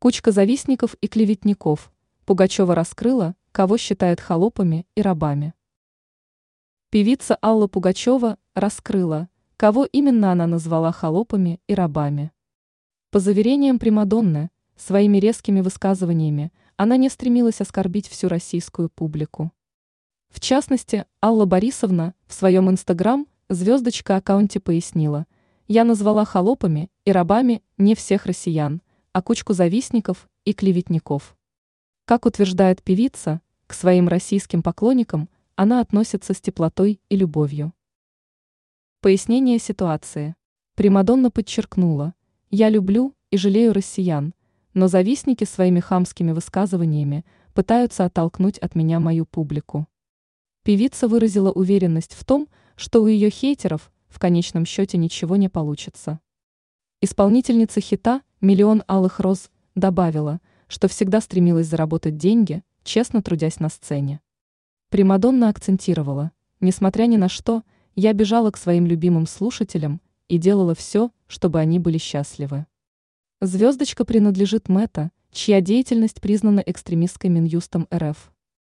Кучка завистников и клеветников. Пугачева раскрыла, кого считает холопами и рабами. Певица Алла Пугачева раскрыла, кого именно она назвала холопами и рабами. По заверениям Примадонны, своими резкими высказываниями она не стремилась оскорбить всю российскую публику. В частности, Алла Борисовна в своем инстаграм звездочка аккаунте пояснила, я назвала холопами и рабами не всех россиян, а кучку завистников и клеветников. Как утверждает певица, к своим российским поклонникам она относится с теплотой и любовью. Пояснение ситуации. Примадонна подчеркнула, я люблю и жалею россиян, но завистники своими хамскими высказываниями пытаются оттолкнуть от меня мою публику. Певица выразила уверенность в том, что у ее хейтеров в конечном счете ничего не получится. Исполнительница хита «Миллион алых роз» добавила, что всегда стремилась заработать деньги, честно трудясь на сцене. Примадонна акцентировала, несмотря ни на что, я бежала к своим любимым слушателям и делала все, чтобы они были счастливы. Звездочка принадлежит Мэтта, чья деятельность признана экстремистской Минюстом РФ.